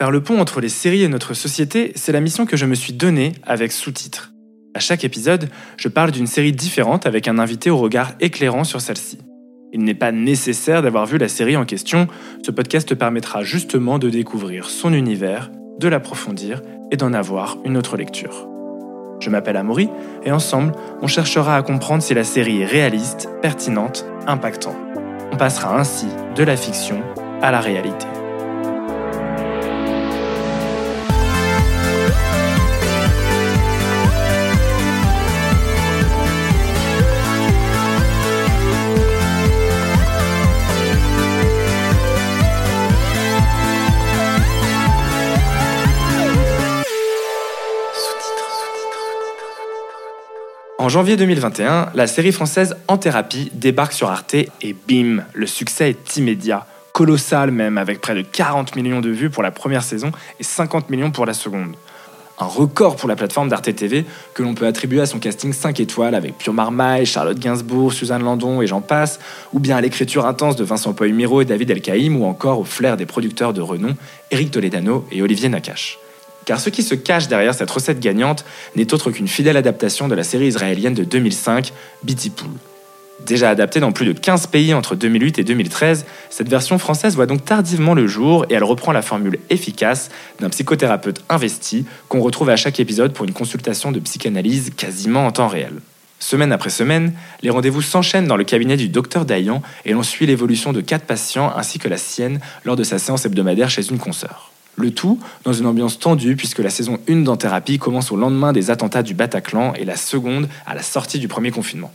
Faire le pont entre les séries et notre société, c'est la mission que je me suis donnée avec sous-titres. À chaque épisode, je parle d'une série différente avec un invité au regard éclairant sur celle-ci. Il n'est pas nécessaire d'avoir vu la série en question, ce podcast permettra justement de découvrir son univers, de l'approfondir et d'en avoir une autre lecture. Je m'appelle Amaury et ensemble, on cherchera à comprendre si la série est réaliste, pertinente, impactante. On passera ainsi de la fiction à la réalité. Janvier 2021, la série française En thérapie débarque sur Arte et bim, le succès est immédiat, colossal même, avec près de 40 millions de vues pour la première saison et 50 millions pour la seconde. Un record pour la plateforme d'Arte TV que l'on peut attribuer à son casting 5 étoiles avec Pure Marmaille, Charlotte Gainsbourg, Suzanne Landon et j'en passe, ou bien à l'écriture intense de Vincent Poy-Miro et David Elkaïm, ou encore au flair des producteurs de renom Eric Toledano et Olivier Nakache. Car ce qui se cache derrière cette recette gagnante n'est autre qu'une fidèle adaptation de la série israélienne de 2005, Beatty Pool. Déjà adaptée dans plus de 15 pays entre 2008 et 2013, cette version française voit donc tardivement le jour et elle reprend la formule efficace d'un psychothérapeute investi qu'on retrouve à chaque épisode pour une consultation de psychanalyse quasiment en temps réel. Semaine après semaine, les rendez-vous s'enchaînent dans le cabinet du docteur Dayan et l'on suit l'évolution de quatre patients ainsi que la sienne lors de sa séance hebdomadaire chez une consoeur. Le tout dans une ambiance tendue puisque la saison 1 d'En-Thérapie commence au lendemain des attentats du Bataclan et la seconde à la sortie du premier confinement.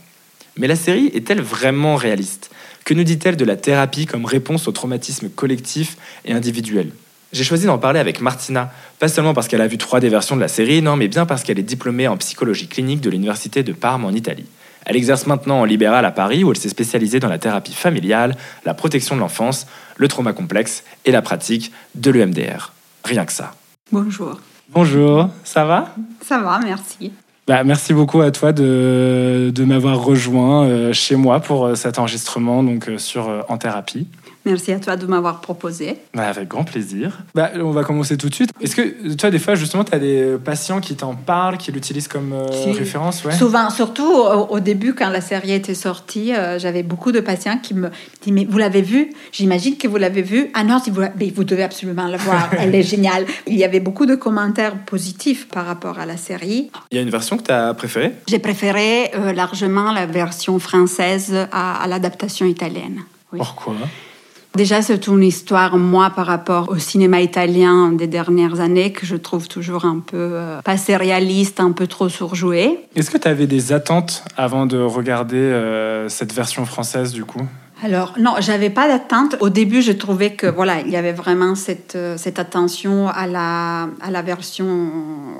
Mais la série est-elle vraiment réaliste? Que nous dit-elle de la thérapie comme réponse au traumatisme collectif et individuel? J'ai choisi d'en parler avec Martina, pas seulement parce qu'elle a vu trois des versions de la série, non, mais bien parce qu'elle est diplômée en psychologie clinique de l'Université de Parme en Italie. Elle exerce maintenant en libéral à Paris où elle s'est spécialisée dans la thérapie familiale, la protection de l'enfance, le trauma complexe et la pratique de l'EMDR. Rien que ça. Bonjour. Bonjour, ça va? Ça va, merci. Bah, merci beaucoup à toi de, de m'avoir rejoint euh, chez moi pour euh, cet enregistrement donc, euh, sur En Thérapie. Merci à toi de m'avoir proposé. Bah, avec grand plaisir. Bah, on va commencer tout de suite. Est-ce que toi, des fois, justement, tu as des patients qui t'en parlent, qui l'utilisent comme euh, référence ouais? Souvent, surtout au, début, quand la série était sortie, euh, j'avais beaucoup de patients qui me disent Mais vous l'avez vue? J'imagine que vous l'avez vue. Ah non, si vous, mais vous devez absolument la voir. Elle est géniale. Il y avait beaucoup de commentaires positifs par rapport à la série. Il y a une version que tu as préférée? J'ai préféré euh, largement la version française à, à l'adaptation italienne. Oui. Pourquoi? Déjà, c'est une histoire, moi, par rapport au cinéma italien des dernières années, que je trouve toujours un peu euh, pas réaliste, un peu trop surjoué. Est-ce que tu avais des attentes avant de regarder euh, cette version française, du coup? Alors non, j'avais pas d'attente. Au début, je trouvais que voilà, il y avait vraiment cette, euh, cette attention à la, à la version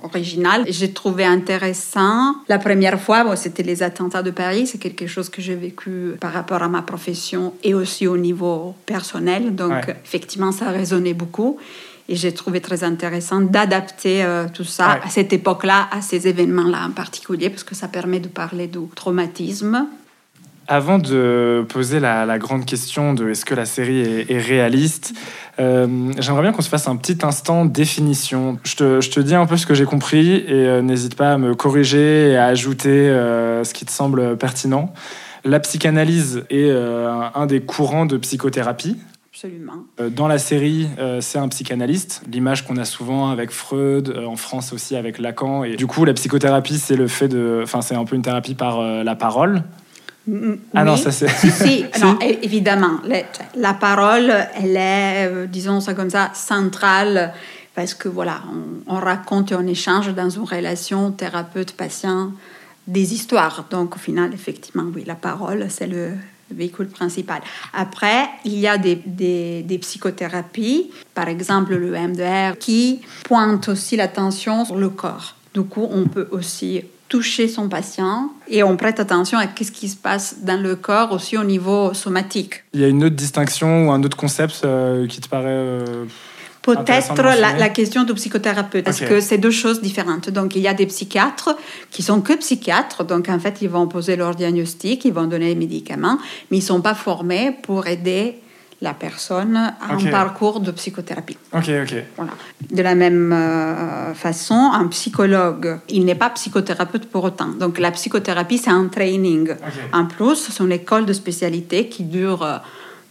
originale. J'ai trouvé intéressant. La première fois, bon, c'était les attentats de Paris. C'est quelque chose que j'ai vécu par rapport à ma profession et aussi au niveau personnel. Donc effectivement, ça résonnait beaucoup. Et j'ai trouvé très intéressant d'adapter euh, tout ça à cette époque-là, à ces événements-là en particulier, parce que ça permet de parler du traumatisme avant de poser la, grande question de est-ce que la série est, réaliste, euh, j'aimerais bien qu'on se fasse un petit instant définition. Je te, dis un peu ce que j'ai compris et euh, n'hésite pas à me corriger et à ajouter euh, ce qui te semble pertinent. La psychanalyse est un des courants de psychothérapie. Absolument. Dans la série, c'est un psychanalyste, l'image qu'on a souvent avec Freud, en France aussi avec Lacan. Et du coup, la psychothérapie, c'est le fait de, enfin, c'est un peu une thérapie par la parole. Ah non, ça c'est. Si, si. non, évidemment. La, parole, elle est, euh, disons ça comme ça, centrale parce que voilà, on, raconte et on échange dans une relation thérapeute-patient des histoires. Donc au final, effectivement, oui, la parole, c'est le, véhicule principal. Après, il y a des, des, des, psychothérapies, par exemple le MDR, qui pointent aussi l'attention sur le corps. Du coup, on peut aussi toucher son patient et on prête attention à ce qui se passe dans le corps aussi au niveau somatique. Il y a une autre distinction ou un autre concept euh, qui te paraît... Euh, Peut-être la, question du psychothérapeute, parce que c'est deux choses différentes? Donc, il y a des psychiatres qui sont que psychiatres, donc en fait, ils vont poser leur diagnostic, ils vont donner les médicaments, mais ils ne sont pas formés pour aider la personne a un parcours de psychothérapie. Ok, ok. Voilà. De la même euh, façon, un psychologue, il n'est pas psychothérapeute pour autant. Donc la psychothérapie, c'est un training. En plus, c'est une école de spécialité qui dure, euh,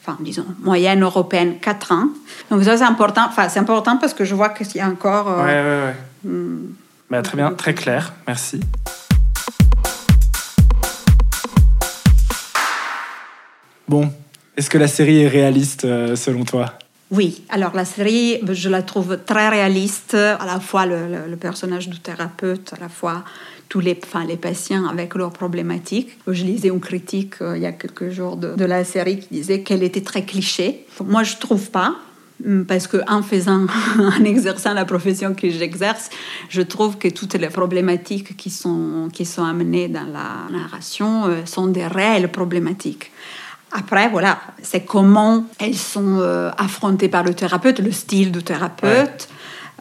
enfin, disons, moyenne européenne, 4 ans. Donc ça, c'est important. Enfin, c'est important parce que je vois qu'il y a encore... Euh, ouais, ouais, ouais. Hmm, bah, très bien, très clair. Merci. Bon, est-ce que la série est réaliste euh, selon toi? Oui, alors la série, je la trouve très réaliste, à la fois le, personnage du thérapeute, à la fois tous les, enfin, les patients avec leurs problématiques. Je lisais une critique euh, il y a quelques jours de, la série qui disait qu'elle était très cliché. Moi, je trouve pas hum, parce qu'en faisant, en exerçant la profession que j'exerce, je trouve que toutes les problématiques qui sont, qui sont amenées dans la narration euh, sont des réelles problématiques. Après, voilà, c'est comment elles sont euh, affrontées par le thérapeute, le style du thérapeute.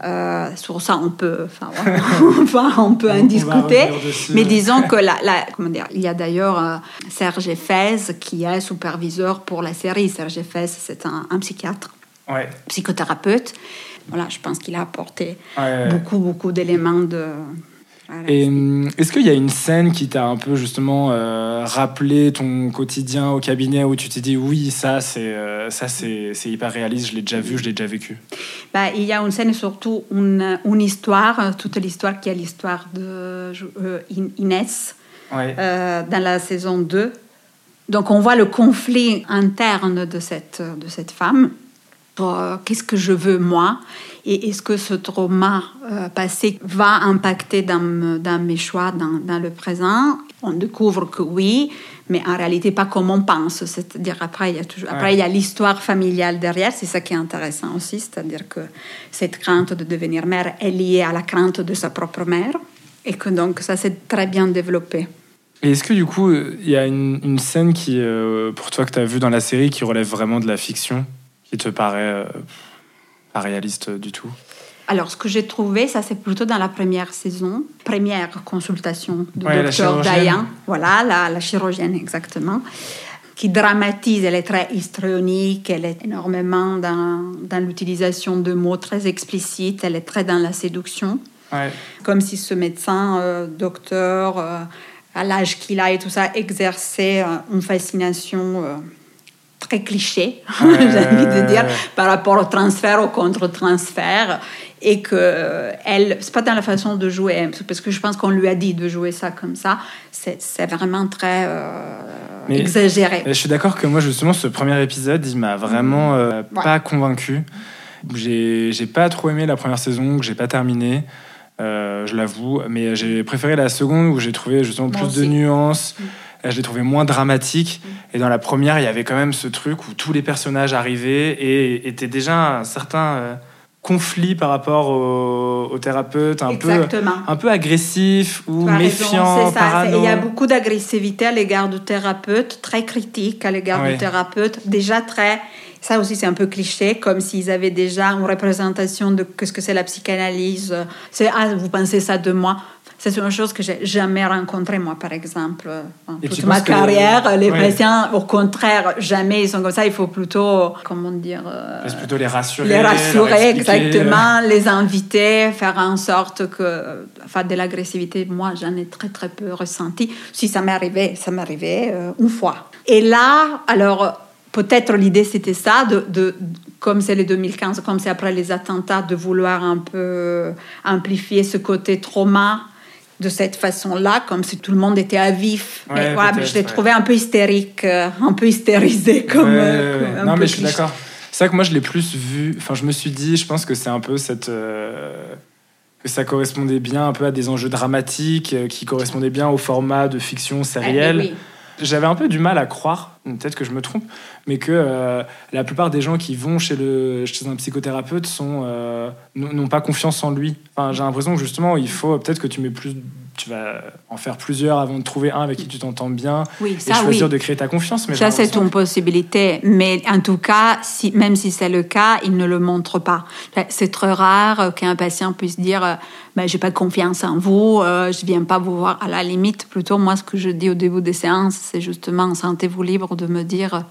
Euh, sur ça, on peut, enfin, on peut en discuter. Mais disons que la, comment dire, il y a d'ailleurs euh, Serge Fez qui est superviseur pour la série. Serge Fez, c'est un, psychiatre, psychothérapeute. Voilà, je pense qu'il a apporté beaucoup, beaucoup d'éléments de, et hum, est-ce qu'il y a une scène qui t'a un peu justement euh, rappelé ton quotidien au cabinet où tu t'es dit oui ça c'est euh, ça c'est, hyper réaliste, je l'ai déjà vu, je l'ai déjà vécu? Bah, il y a une scène et surtout une, une histoire, toute l'histoire qui est l'histoire de euh, Inès dans la saison 2. Donc on voit le conflit interne de cette de cette femme. Qu'est-ce que je veux moi? Et est-ce que ce trauma euh, passé va impacter dans, dans mes choix dans, dans, le présent? On découvre que oui, mais en réalité pas comme on pense. C'est-à-dire après il y a toujours, après il y a l'histoire familiale derrière. C'est ça qui est intéressant aussi, c'est-à-dire que cette crainte de devenir mère est liée à la crainte de sa propre mère et que donc ça s'est très bien développé. Et est-ce que du coup il y a une, une scène qui, euh, pour toi que tu as vue dans la série, qui relève vraiment de la fiction, qui te paraît euh, pas réaliste du tout. Alors, ce que j'ai trouvé, ça c'est plutôt dans la première saison, première consultation du docteur Dayan, voilà, la, la, chirurgienne exactement, qui dramatise, elle est très histrionique, elle est énormément dans, dans l'utilisation de mots très explicites, elle est très dans la séduction, comme si ce médecin, euh, docteur, euh, à l'âge qu'il a et tout ça, exerçait euh, une fascination très cliché, j'ai envie de dire, par rapport au transfert, au contre-transfert, et que elle, c'est pas dans la façon de jouer, parce que je pense qu'on lui a dit de jouer ça comme ça, c'est, vraiment très euh, exagéré. Je suis d'accord que moi, justement, ce premier épisode, il m'a vraiment euh, pas convaincu. J'ai, j'ai pas trop aimé la première saison, que j'ai pas terminé. Euh, je l'avoue, mais j'ai préféré la seconde où j'ai trouvé justement plus de nuances. Mm je l'ai trouvé moins dramatique. Et dans la première, il y avait quand même ce truc où tous les personnages arrivaient et étaient déjà un certain euh, conflit par rapport au, thérapeute, un peu, un peu agressif ou méfiant, Il y a beaucoup d'agressivité à l'égard du thérapeute, très critique à l'égard du thérapeute, déjà très ça aussi, c'est un peu cliché, comme s'ils avaient déjà une représentation de ce que c'est la psychanalyse. C'est ah, vous pensez ça de moi c'est une chose que j'ai jamais rencontrée, moi, par exemple. dans toute ma carrière, les patients, au contraire, jamais ils sont comme ça. Il faut plutôt, comment dire... Euh, plutôt les rassurer. Les rassurer, exactement. Les inviter, faire en sorte que... Enfin, de l'agressivité, moi, j'en ai très, très peu ressenti. Si ça m'est arrivé, ça m'est arrivé euh, une fois. Et là, alors, peut-être l'idée, c'était ça, de, de comme c'est les 2015, comme c'est après les attentats, de vouloir un peu amplifier ce côté trauma de cette façon-là, comme si tout le monde était à vif. je l'ai trouvé un peu hystérique, euh, un peu hystérisé comme. Euh, non, mais je suis d'accord. C'est vrai que moi, je l'ai plus vu. Enfin, je me suis dit, je pense que c'est un peu cette. Euh, que ça correspondait bien un peu à des enjeux dramatiques, qui correspondaient bien au format de fiction sérielle. Ah, oui. J'avais un peu du mal à croire, peut-être que je me trompe, mais que euh, la plupart des gens qui vont chez, le, chez un psychothérapeute sont euh, n'ont pas confiance en lui. Enfin, j'ai l'impression que justement, il faut peut-être que tu mets plus tu vas en faire plusieurs avant de trouver un avec qui tu t'entends bien oui, ça, et choisir de créer ta confiance. Mais ça, c'est une possibilité. Mais en tout cas, si, même si c'est le cas, il ne le montre pas. C'est très rare qu'un patient puisse dire je ben, j'ai pas confiance en vous, euh, je viens pas vous voir. À la limite, plutôt, moi, ce que je dis au début des séances, c'est justement sentez-vous libre de me dire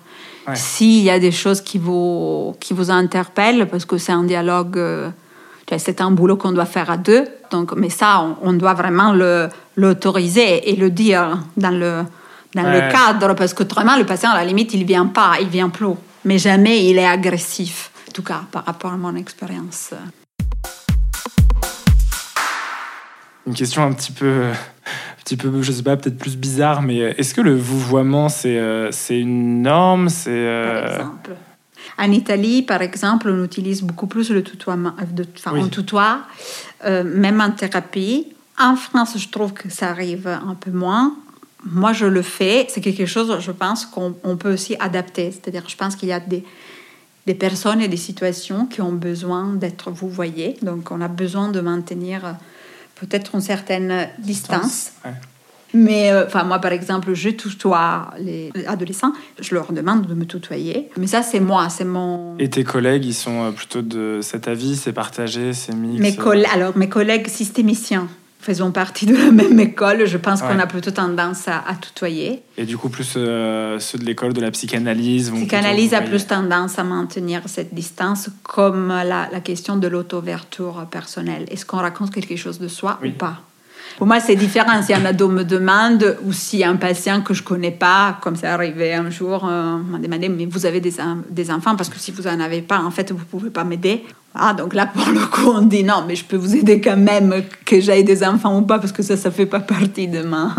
s'il y a des choses qui vous, qui vous interpellent, parce que c'est un dialogue. Euh, c'est un boulot qu'on doit faire à deux. Donc, mais ça, on, doit vraiment l'autoriser et le dire dans le, dans le cadre, parce que autrement, le patient, à la limite, il vient pas, il vient plus. Mais jamais il est agressif, en tout cas, par rapport à mon expérience. Une question un petit peu, un petit peu, je sais pas, peut-être plus bizarre, mais est-ce que le vouvoiement, c'est euh, c'est une norme c'est euh, Par exemple. En Italie, par exemple, on utilise beaucoup plus le tutoiement, enfin, on tutoie, euh, même en thérapie. En France, je trouve que ça arrive un peu moins. Moi, je le fais. C'est quelque chose, je pense, qu'on peut aussi adapter. C'est-à-dire, je pense qu'il y a des, des personnes et des situations qui ont besoin d'être vous voyez. Donc, on a besoin de maintenir euh, peut-être une certaine distance. Mais euh, enfin, moi, par exemple, je tutoie les adolescents. Je leur demande de me tutoyer. Mais ça, c'est moi, c'est mon. Et tes collègues, ils sont euh, plutôt de cet avis, c'est partagé, c'est mixte. Mes Alors, mes collègues systémiciens faisons partie de la même école, je pense qu'on a plutôt tendance à, tutoyer. Et du coup, plus euh, ceux de l'école de la psychanalyse vont Psychanalyse a plus tendance à maintenir cette distance, comme la, la question de l'auto-ouverture personnelle. Est-ce qu'on raconte quelque chose de soi ou pas? Pour moi, c'est différent si un ado me demande ou si un patient que je connais pas, comme c'est arrivé un jour, euh, m'a demandé Mais vous avez des, des, enfants? Parce que si vous en avez pas, en fait, vous pouvez pas m'aider. Ah, donc là, pour le coup, on dit non, mais je peux vous aider quand même, que j'aille des enfants ou pas, parce que ça, ça fait pas partie de ma,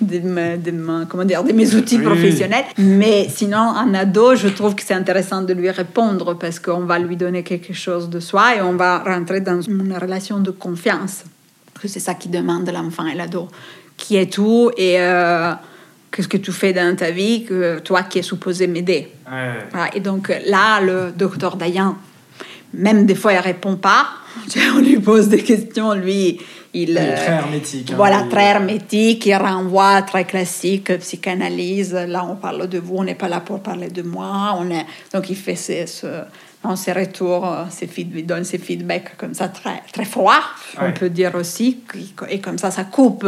de de comment dire, de mes outils professionnels. Mais sinon, un ado, je trouve que c'est intéressant de lui répondre parce qu'on va lui donner quelque chose de soi et on va rentrer dans une relation de confiance que c'est ça qui demande l'enfant et l'ado. Qui est tout et euh, qu'est-ce que tu fais dans ta vie, que toi qui es supposé m'aider. Et donc là, le docteur Dayan, même des fois, il répond pas. On lui pose des questions, lui, il, est très hermétique. Hein, voilà, très hermétique, il renvoie très classique, psychanalyse. Là, on parle de vous, on n'est pas là pour parler de moi. On est... Donc, il fait ce, dans ses retours, euh, ses donne ses feedbacks comme ça très, très froid, on peut dire aussi, et comme ça, ça coupe.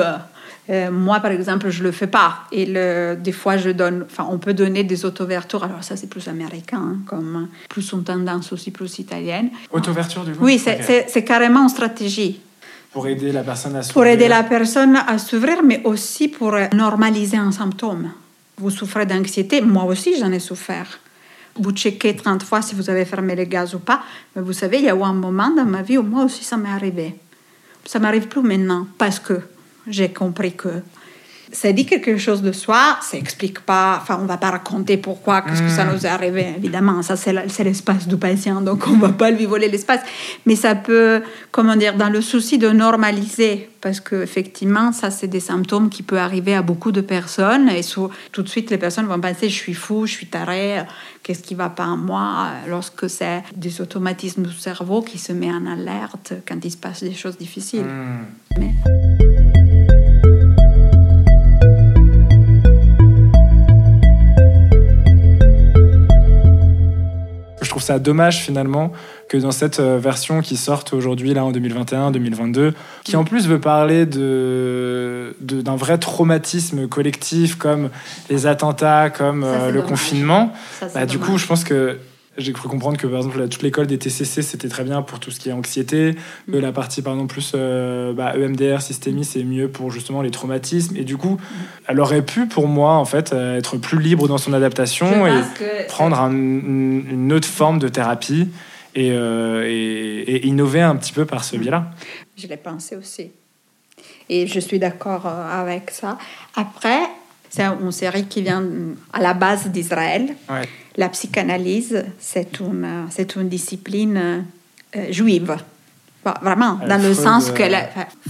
Euh, moi, par exemple, je le fais pas. Et le, des fois, je donne, enfin, on peut donner des auto-ouvertures. Alors ça, c'est plus américain, hein, comme plus une tendance aussi plus italienne. Auto-ouverture, du coup? Oui, c'est carrément une stratégie. Pour aider la personne à s'ouvrir. Pour aider la personne à s'ouvrir, mais aussi pour normaliser un symptôme. Vous souffrez d'anxiété, moi aussi j'en ai souffert. Vous checkez 30 fois si vous avez fermé les gaz ou pas. Mais vous savez, il y a eu un moment dans ma vie où moi aussi ça m'est arrivé. Ça m'arrive plus maintenant parce que j'ai compris que ça dit quelque chose de soi, ça explique pas, enfin on va pas raconter pourquoi, qu'est-ce que ça hmm. nous est arrivé, évidemment, ça c'est l'espace du patient, donc on va pas lui voler l'espace, mais ça peut, comment dire, dans le souci de normaliser, parce que effectivement ça c'est des symptômes qui peuvent arriver à beaucoup de personnes, et tout de suite les personnes vont penser je suis fou, je suis taré, qu'est-ce qui va pas en moi, lorsque c'est des automatismes du cerveau qui se met en alerte quand il se passe des choses difficiles. Mais... ça dommage finalement que dans cette euh, version qui sort aujourd'hui là en 2021-2022, qui en plus veut parler de, d'un vrai traumatisme collectif comme les attentats, comme euh, le confinement, bah, du coup je pense que j'ai cru comprendre que par exemple toute l'école des TCC c'était très bien pour tout ce qui est anxiété, que la partie par exemple plus euh, bah, EMDR, systémie c'est mieux pour justement les traumatismes et du coup elle aurait pu pour moi en fait euh, être plus libre dans son adaptation et prendre une autre forme de thérapie euh, et, et, innover un petit peu par ce biais-là. Je l'ai pensé aussi et je suis d'accord avec ça. Après c'est une série qui vient à la base d'Israël. La psychanalyse, c'est une, c'est une discipline euh, juive. vraiment, dans le sens que la,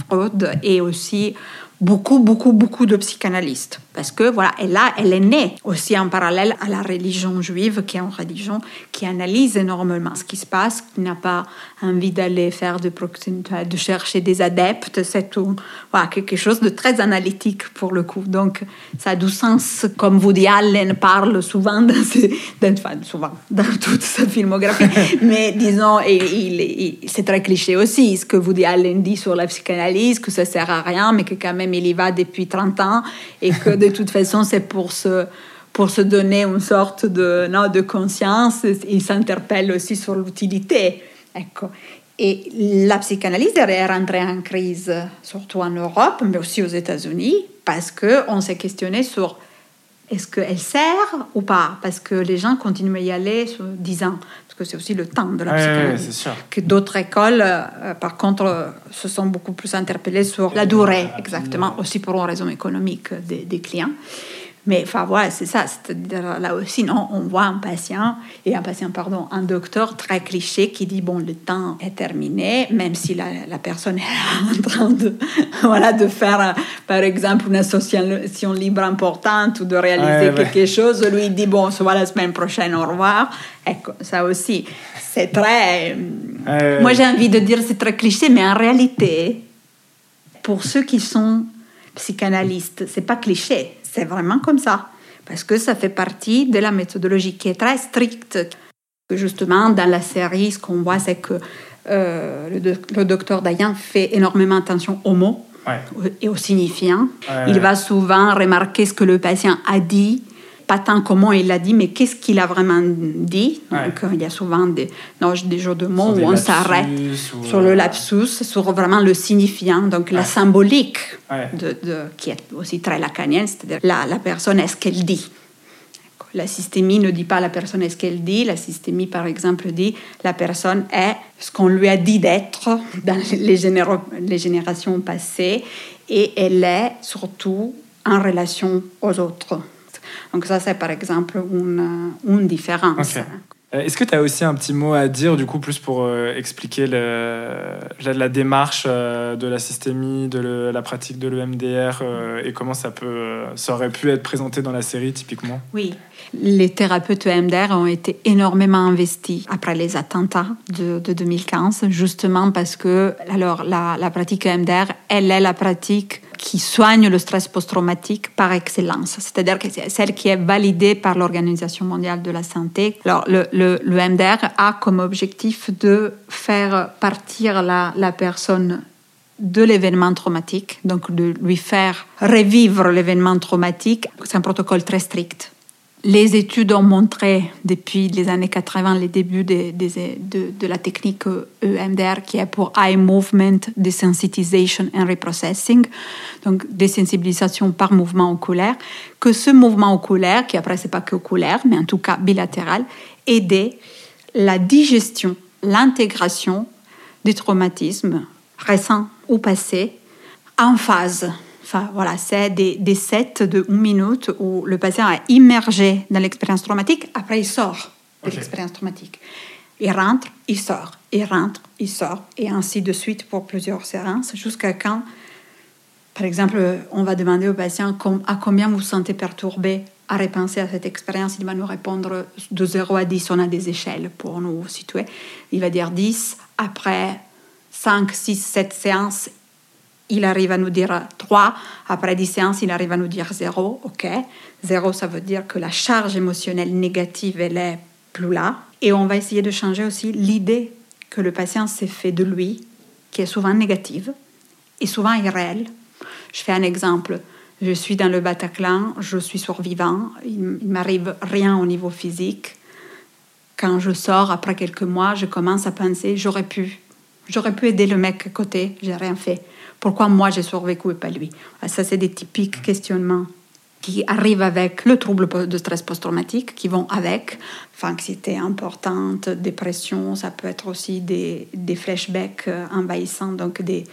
Freud et aussi beaucoup, beaucoup, beaucoup de psychanalystes. Parce que voilà, et là, elle est née aussi en parallèle à la religion juive, qui est une religion qui analyse énormément ce qui se passe, qui n'a pas envie d'aller faire de proximité, de chercher des adeptes. C'est tout, voilà, quelque chose de très analytique pour le coup. Donc, ça a du sens, comme Woody Allen parle souvent dans, dans, souvent, dans toute sa filmographie. Mais disons, c'est très cliché aussi, ce que Woody Allen dit sur la psychanalyse, que ça sert à rien, mais que quand même il y va depuis 30 ans et que de toute façon c'est pour se, pour se donner une sorte de, non, de conscience. Il s'interpelle aussi sur l'utilité. Et la psychanalyse est rentrée en crise, surtout en Europe, mais aussi aux États-Unis, parce qu'on s'est questionné sur est-ce qu'elle sert ou pas? Parce que les gens continuent à y aller sur 10 ans parce que c'est aussi le temps de la psychanalyse. que d'autres écoles, euh, par contre, se sont beaucoup plus interpellées sur la durée, exactement, aussi pour une raison économique des, des clients. Mais enfin voilà, c'est ça. Là aussi, non, on voit un patient, et un patient, pardon, un docteur très cliché qui dit, bon, le temps est terminé, même si la, la personne est en train de, voilà, de faire, par exemple, une association libre importante ou de réaliser quelque chose, lui dit, bon, se voit la semaine prochaine, au revoir. Ecco, ça aussi, c'est très... Moi, j'ai envie de dire c'est très cliché, mais en réalité, pour ceux qui sont psychanalystes, c'est pas cliché c'est vraiment comme ça, parce que ça fait partie de la méthodologie qui est très stricte. Justement, dans la série, ce qu'on voit, c'est que euh, le, docteur Dayan fait énormément attention aux mots et aux signifiants. Il va souvent remarquer ce que le patient a dit pas tant comment il l'a dit, mais qu'est-ce qu'il a vraiment dit. Donc, il y a souvent des, des jeux de mots où on s'arrête sur le lapsus, sur vraiment le signifiant, donc la symbolique, de, qui est aussi très lacanienne, c'est-à-dire la, la personne est ce qu'elle dit? La systémie ne dit pas la personne est ce qu'elle dit? La systémie, par exemple, dit la personne est ce qu'on lui a dit d'être dans les, les générations passées et elle est surtout en relation aux autres. Donc ça, c'est par exemple une, une différence. Euh, est-ce que tu as aussi un petit mot à dire, du coup, plus pour euh, expliquer le, la, démarche euh, de la systémie, de la pratique de l'EMDR et comment ça, peut, ça aurait pu être présenté dans la série, typiquement? Oui, les thérapeutes EMDR ont été énormément investis après les attentats de, de 2015, justement parce que alors, la, la pratique EMDR, elle est la pratique qui soigne le stress post-traumatique par excellence, c'est-à-dire celle qui est validée par l'Organisation mondiale de la santé. Alors, le, le, le MDR a comme objectif de faire partir la, la personne de l'événement traumatique, donc de lui faire revivre l'événement traumatique. C'est un protocole très strict les études ont montré depuis les années 80 les débuts de, la technique EMDR qui est pour Eye Movement Desensitization and Reprocessing, donc désensibilisation par mouvement oculaire, que ce mouvement oculaire, qui après c'est pas que oculaire, mais en tout cas bilatéral, aidait la digestion, l'intégration des traumatismes récents ou passés en phase voilà, c'est des, des, sets de une minute où le patient est immergé dans l'expérience traumatique, après il sort de l'expérience traumatique. Il rentre, il sort, il rentre, il sort, et ainsi de suite pour plusieurs séances, jusqu'à quand, par exemple, on va demander au patient à combien vous vous sentez perturbé à repenser à cette expérience. Il va nous répondre de 0 à 10, on a des échelles pour nous situer. Il va dire 10, après 5, 6, 7 séances, il arrive à nous dire 3, après 10 séances, il arrive à nous dire 0, ok. 0, ça veut dire que la charge émotionnelle négative, elle est plus là. Et on va essayer de changer aussi l'idée que le patient s'est fait de lui, qui est souvent négative et souvent irréelle. Je fais un exemple. Je suis dans le Bataclan, je suis survivant, il, m'arrive rien au niveau physique. Quand je sors, après quelques mois, je commence à penser, j'aurais pu, j'aurais pu aider le mec à côté, j'ai rien fait. Pourquoi moi j'ai survécu et pas lui? Ah, Ça, c'est des typiques questionnements qui arrivent avec le trouble de stress post-traumatique, qui vont avec. Anxiété importante, dépression, ça peut être aussi des, des flashbacks euh, envahissants, donc des,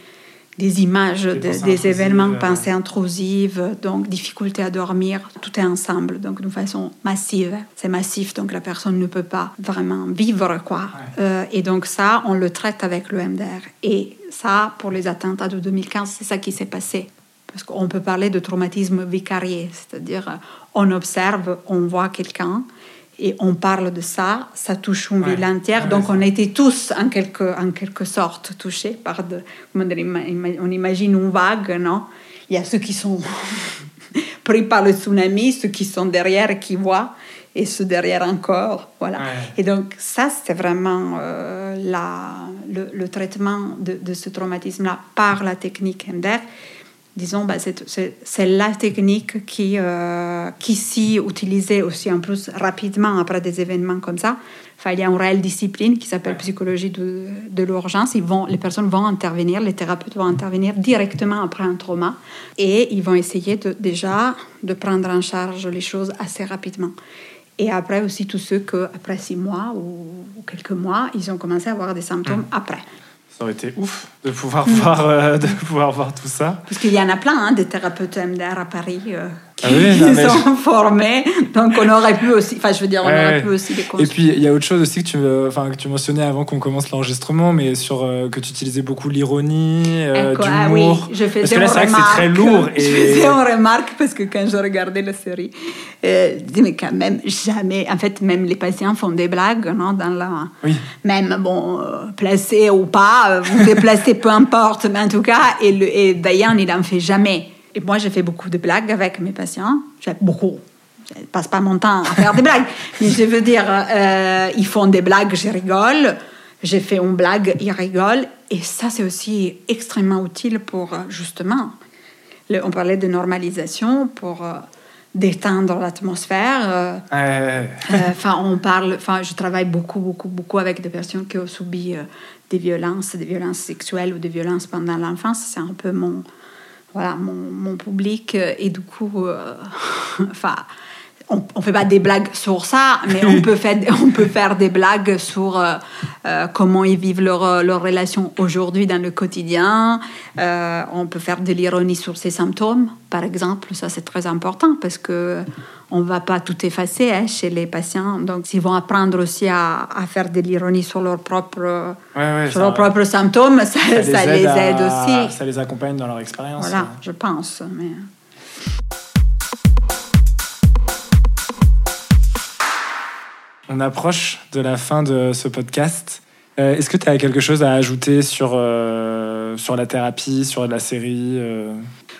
des images, des, événements, pensées intrusives, donc difficulté à dormir, tout est ensemble, donc de façon massive. C'est massif, donc la personne ne peut pas vraiment vivre, quoi. Euh, et donc ça, on le traite avec le MDR. Et ça, pour les attentats de 2015, c'est ça qui s'est passé. parce qu'on peut parler de traumatisme vicarié, c'est-à-dire on observe, on voit quelqu'un et on parle de ça, ça touche une ville entière. Donc on était tous en quelque, en quelque sorte touchés par de, on imagine une vague, non? Il y a ceux qui sont pris par le tsunami, ceux qui sont derrière qui voient et ceux derrière encore. Voilà. Et donc, ça, c'est vraiment euh, la, le, traitement de, de ce traumatisme-là par la technique MDR disons, bah, c'est la technique qui, euh, qui s'y utilisait aussi en plus rapidement après des événements comme ça. Enfin, il y a une réelle discipline qui s'appelle psychologie de, de l'urgence. Les personnes vont intervenir, les thérapeutes vont intervenir directement après un trauma et ils vont essayer de, déjà de prendre en charge les choses assez rapidement. Et après aussi tous ceux que après six mois ou, quelques mois, ils ont commencé à avoir des symptômes après. Ça aurait été ouf de pouvoir, voir, euh, de pouvoir voir tout ça. Parce qu'il y en a plein, hein, des thérapeutes MDR à Paris. Euh, qui ah sont formés. Donc on aurait pu aussi, enfin je veux dire, on aurait pu aussi les Et puis il y a autre chose aussi que tu, enfin, que tu mentionnais avant qu'on commence l'enregistrement, mais sur euh, que tu utilisais beaucoup l'ironie, euh, l'humour. Ah oui, je faisais parce que là c'est vrai que c'est très lourd. Et... Je faisais une remarque parce que quand je regardais la série, euh, je dis mais quand même jamais, en fait même les patients font des blagues, non, dans la, oui. même bon, euh, placés ou pas, vous déplacez peu importe, mais en tout cas, et, le, et Dayan il en fait jamais. Et moi, j'ai fait beaucoup de blagues avec mes patients. J'ai beaucoup. Je passe pas mon temps à faire des blagues. Mais je veux dire, euh, ils font des blagues, je rigole. J'ai fait une blague, ils rigolent. Et ça, c'est aussi extrêmement utile pour, euh, justement, on parlait de normalisation, pour euh, détendre l'atmosphère. Enfin, on parle, enfin, je travaille beaucoup, beaucoup, beaucoup avec des personnes qui ont subi des violences, des violences sexuelles ou des violences pendant l'enfance. C'est un peu mon, voilà, mon, mon, public. Euh, et du coup, euh, enfin, on ne fait pas des blagues sur ça, mais on peut faire, on peut faire des blagues sur euh, comment ils vivent leur, leur relation aujourd'hui dans le quotidien. on peut faire de l'ironie sur ces symptômes, par exemple. Ça, c'est très important parce que on ne va pas tout effacer hein, chez les patients. Donc, ils vont apprendre aussi à, à faire de l'ironie sur leurs propres, sur leurs propres symptômes. Ça, ça, les, aide, aussi. Ça les accompagne dans leur expérience. Voilà, je pense. Mais... On approche de la fin de ce podcast. Euh, est-ce que tu as quelque chose à ajouter sur, euh, sur la thérapie, sur la série euh?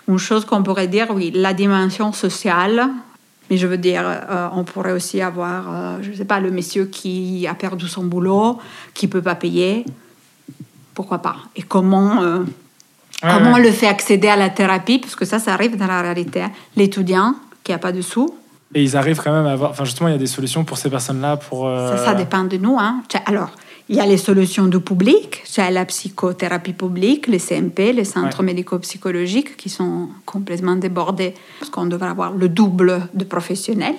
Une chose qu'on pourrait dire, oui, la dimension sociale mais je veux dire, euh, on pourrait aussi avoir, euh, je ne sais pas, le monsieur qui a perdu son boulot, qui ne peut pas payer. Pourquoi pas? Et comment, euh, comment on le fait accéder à la thérapie? Parce que ça, ça arrive dans la réalité. Hein. L'étudiant qui n'a pas de sous. Et ils arrivent quand même à avoir. Enfin, justement, il y a des solutions pour ces personnes-là. Pour, ça, ça dépend de nous. Hein. Alors, il y a les solutions du public, c'est la psychothérapie publique, les CMP, les centres médico-psychologiques qui sont complètement débordés parce qu'on devrait avoir le double de professionnels.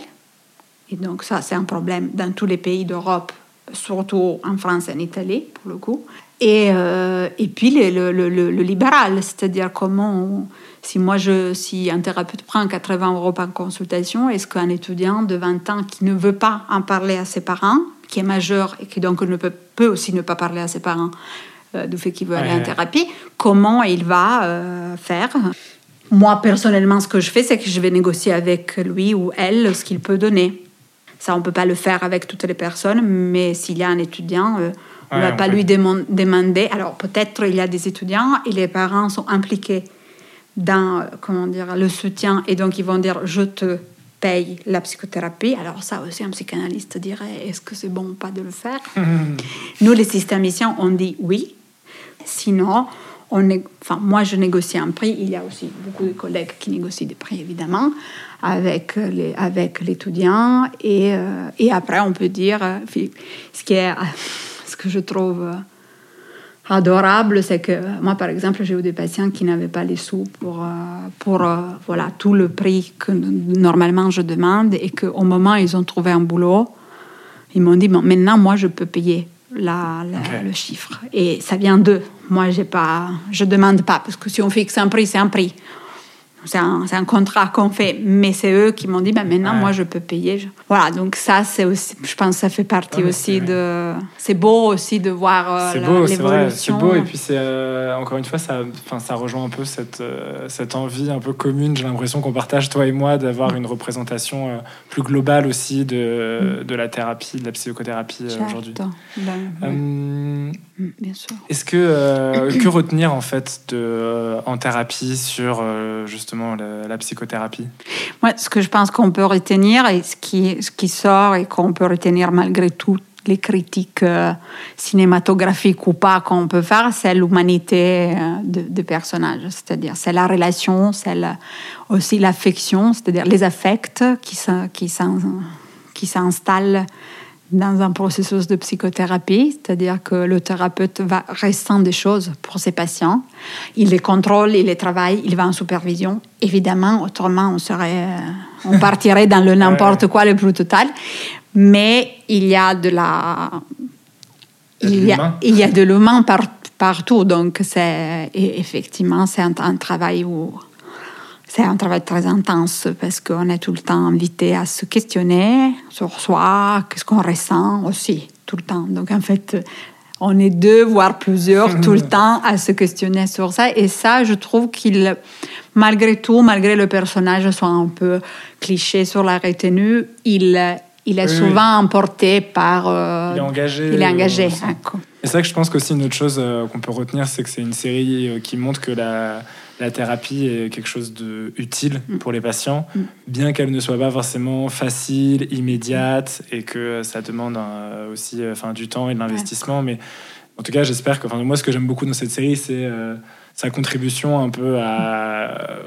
Et donc ça, c'est un problème dans tous les pays d'Europe, surtout en France et en Italie, pour le coup. Et, euh, et puis le, le, le, libéral, c'est-à-dire comment, si moi, je, si un thérapeute prend 80 euros par consultation, est-ce qu'un étudiant de 20 ans qui ne veut pas en parler à ses parents, qui est majeur et qui donc ne peut, peut aussi ne pas parler à ses parents euh, du fait qu'il veut aller en thérapie, comment il va euh, faire? Moi, personnellement, ce que je fais, c'est que je vais négocier avec lui ou elle ce qu'il peut donner. Ça, on ne peut pas le faire avec toutes les personnes, mais s'il y a un étudiant, euh, on ne va pas lui demander. Alors, peut-être il y a des étudiants et les parents sont impliqués dans comment dire, le soutien et donc ils vont dire je te paye la psychothérapie. Alors ça aussi, un psychanalyste dirait, est-ce que c'est bon ou pas de le faire Nous, les systémiciens, on dit oui. Sinon, on est, enfin, moi, je négocie un prix. Il y a aussi beaucoup de collègues qui négocient des prix, évidemment, avec, les, avec l'étudiant. Et, euh, et après, on peut dire, euh, ce, qui est, ce que je trouve adorable, c'est que moi, par exemple, j'ai eu des patients qui n'avaient pas les sous pour, euh, pour euh, voilà, tout le prix que normalement je demande et qu'au moment où ils ont trouvé un boulot, ils m'ont dit, bon, maintenant, moi, je peux payer la, le chiffre. Et ça vient d'eux. Moi, j'ai pas, je demande pas, parce que si on fixe un prix, c'est un prix. C'est un, un, contrat qu'on fait, mais c'est eux qui m'ont dit, bah, maintenant, moi, je peux payer. Voilà, donc ça, c'est aussi, je pense que ça fait partie aussi de... C'est beau aussi de voir euh, l'évolution. C'est beau, et puis c'est, euh, encore une fois, ça, ça rejoint un peu cette, euh, cette envie un peu commune, j'ai l'impression qu'on partage, toi et moi, d'avoir une représentation plus globale aussi de, mm. de la thérapie, de la psychothérapie aujourd'hui. Ben, bien sûr. Est-ce que, que retenir, en fait, de, en thérapie sur, justement, la, psychothérapie? Moi, ce que je pense qu'on peut retenir et ce qui, ce qui sort et qu'on peut retenir malgré toutes les critiques euh, cinématographiques ou pas qu'on peut faire, c'est l'humanité euh, de, personnages. C'est-à-dire, c'est la relation, c'est aussi l'affection, c'est-à-dire les affects qui, qui s'installent dans un processus de psychothérapie, c'est-à-dire que le thérapeute va restant des choses pour ses patients. Il les contrôle, il les travaille, il va en supervision. Évidemment, autrement, on, serait, euh, on partirait dans le n'importe quoi le plus total. Mais il y a de la... Il y a, il y a de l'humain partout. Donc, c'est, effectivement, c'est un, un travail où c'est un travail très intense parce qu'on est tout le temps invité à se questionner sur soi, qu'est-ce qu'on ressent aussi, tout le temps. Donc en fait, on est deux, voire plusieurs, tout le temps à se questionner sur ça. Et ça, je trouve qu'il, malgré tout, malgré le personnage soit un peu cliché sur la retenue, il, il est souvent emporté par... Euh, il est engagé. Il est engagé. Et c'est ça que je pense qu'aussi une autre chose euh, qu'on peut retenir, c'est que c'est une série euh, qui montre que la la thérapie est quelque chose d'utile mm. pour les patients, mm. bien qu'elle ne soit pas forcément facile, immédiate, et que ça demande aussi euh, enfin, du temps et de l'investissement. Mais en tout cas, j'espère que, enfin, moi, ce que j'aime beaucoup dans cette série, c'est euh, sa contribution un peu à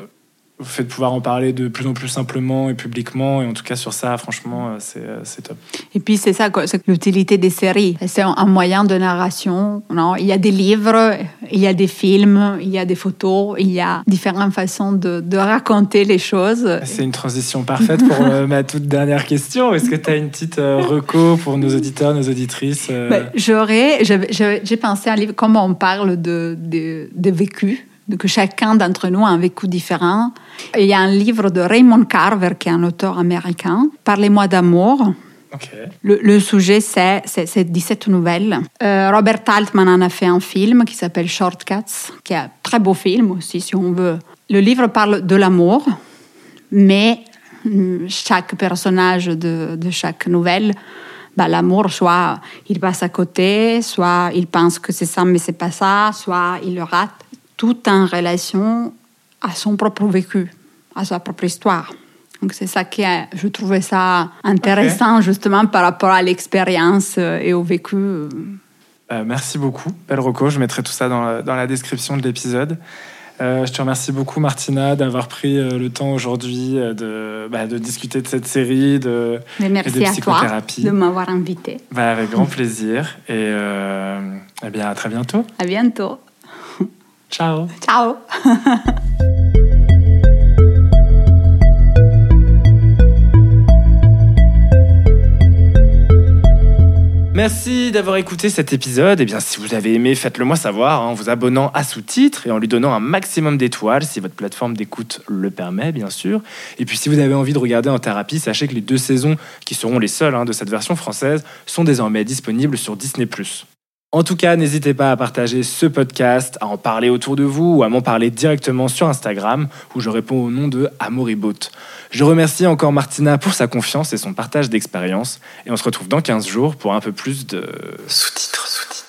au fait de pouvoir en parler de plus en plus simplement et publiquement. Et en tout cas, sur ça, franchement, euh, euh, c'est top. Et puis, c'est ça, c'est l'utilité des séries. C'est un moyen de narration. Non? Il y a des livres, il y a des films, il y a des photos, il y a différentes façons de, de raconter les choses. C'est une transition parfaite pour euh, ma toute dernière question. Est-ce que tu as une petite reco pour nos auditeurs, nos auditrices ben, J'aurais, j'ai pensé à un livre, comme on parle de, de, de vécu que chacun d'entre nous a un vécu différent. il y a un livre de Raymond Carver, qui est un auteur américain, Parlez-moi d'amour. Le, sujet, c'est, 17 nouvelles. Euh, Robert Altman en a fait un film qui s'appelle Shortcuts, qui est un très beau film aussi, si on veut. Le livre parle de l'amour, mais mm, chaque personnage de, chaque nouvelle, bah, l'amour, soit il passe à côté, soit il pense que c'est ça, mais c'est pas ça, soit il le rate tout en relation à son propre vécu, à sa propre histoire. Donc c'est ça qui est, je trouvais ça intéressant justement par rapport à l'expérience euh, et au vécu. Euh, merci beaucoup, Belle Rocco. Je mettrai tout ça dans la, dans la description de l'épisode. Euh, je te remercie beaucoup, Martina, d'avoir pris le temps aujourd'hui de, bah, de, discuter de cette série de, Mais merci de psychothérapie. À toi de m'avoir invité. Bah, avec grand plaisir. Et eh bien, à très bientôt. À bientôt. Ciao. Ciao. Merci d'avoir écouté cet épisode. Et eh bien, si vous avez aimé, faites-le moi savoir hein, en vous abonnant à sous-titres et en lui donnant un maximum d'étoiles si votre plateforme d'écoute le permet, bien sûr. Et puis, si vous avez envie de regarder en thérapie, sachez que les deux saisons, qui seront les seules hein, de cette version française, sont désormais disponibles sur Disney+. En tout cas, n'hésitez pas à partager ce podcast, à en parler autour de vous ou à m'en parler directement sur Instagram où je réponds au nom de Amoribot. Je remercie encore Martina pour sa confiance et son partage d'expérience et on se retrouve dans 15 jours pour un peu plus de sous-titres.